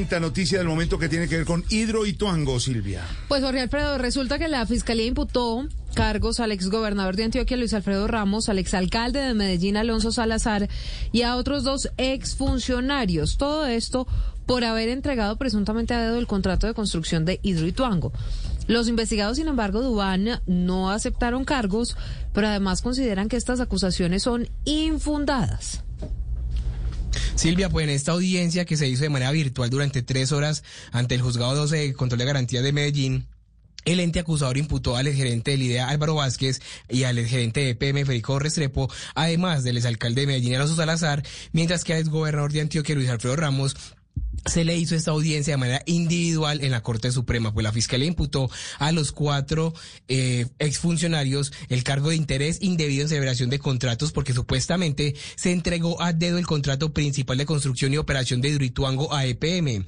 quinta noticia del momento que tiene que ver con Hidroituango, Silvia. Pues Jorge Alfredo, resulta que la Fiscalía imputó cargos al exgobernador de Antioquia, Luis Alfredo Ramos, al exalcalde de Medellín, Alonso Salazar, y a otros dos exfuncionarios. Todo esto por haber entregado presuntamente a dedo el contrato de construcción de Hidroituango. Los investigados, sin embargo, Dubán no aceptaron cargos, pero además consideran que estas acusaciones son infundadas. Silvia, pues en esta audiencia que se hizo de manera virtual durante tres horas ante el juzgado 12 de control de garantías de Medellín, el ente acusador imputó al gerente del IDEA Álvaro Vázquez y al gerente de PM Federico Restrepo, además del exalcalde de Medellín Alonso Salazar, mientras que al exgobernador de Antioquia Luis Alfredo Ramos se le hizo esta audiencia de manera individual en la Corte Suprema, pues la Fiscalía imputó a los cuatro eh, exfuncionarios el cargo de interés indebido en celebración de contratos porque supuestamente se entregó a dedo el contrato principal de construcción y operación de Hidroituango a EPM.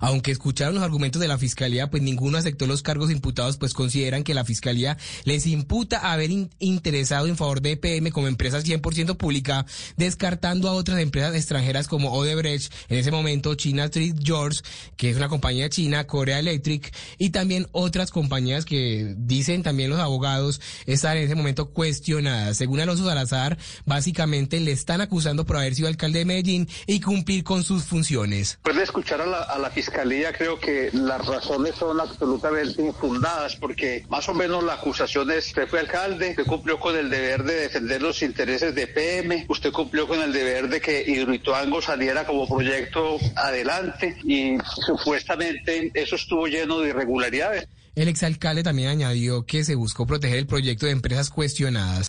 Aunque escucharon los argumentos de la fiscalía, pues ninguno aceptó los cargos imputados, pues consideran que la fiscalía les imputa haber interesado en favor de EPM como empresa 100% pública, descartando a otras empresas extranjeras como Odebrecht, en ese momento China Street George, que es una compañía china, Korea Electric, y también otras compañías que dicen también los abogados estar en ese momento cuestionadas. Según Alonso Salazar, básicamente le están acusando por haber sido alcalde de Medellín y cumplir con sus funciones. Puede escuchar a la la fiscalía creo que las razones son absolutamente infundadas porque más o menos la acusación es usted fue alcalde, usted cumplió con el deber de defender los intereses de PM, usted cumplió con el deber de que Hidroituango saliera como proyecto adelante y supuestamente eso estuvo lleno de irregularidades. El exalcalde también añadió que se buscó proteger el proyecto de empresas cuestionadas.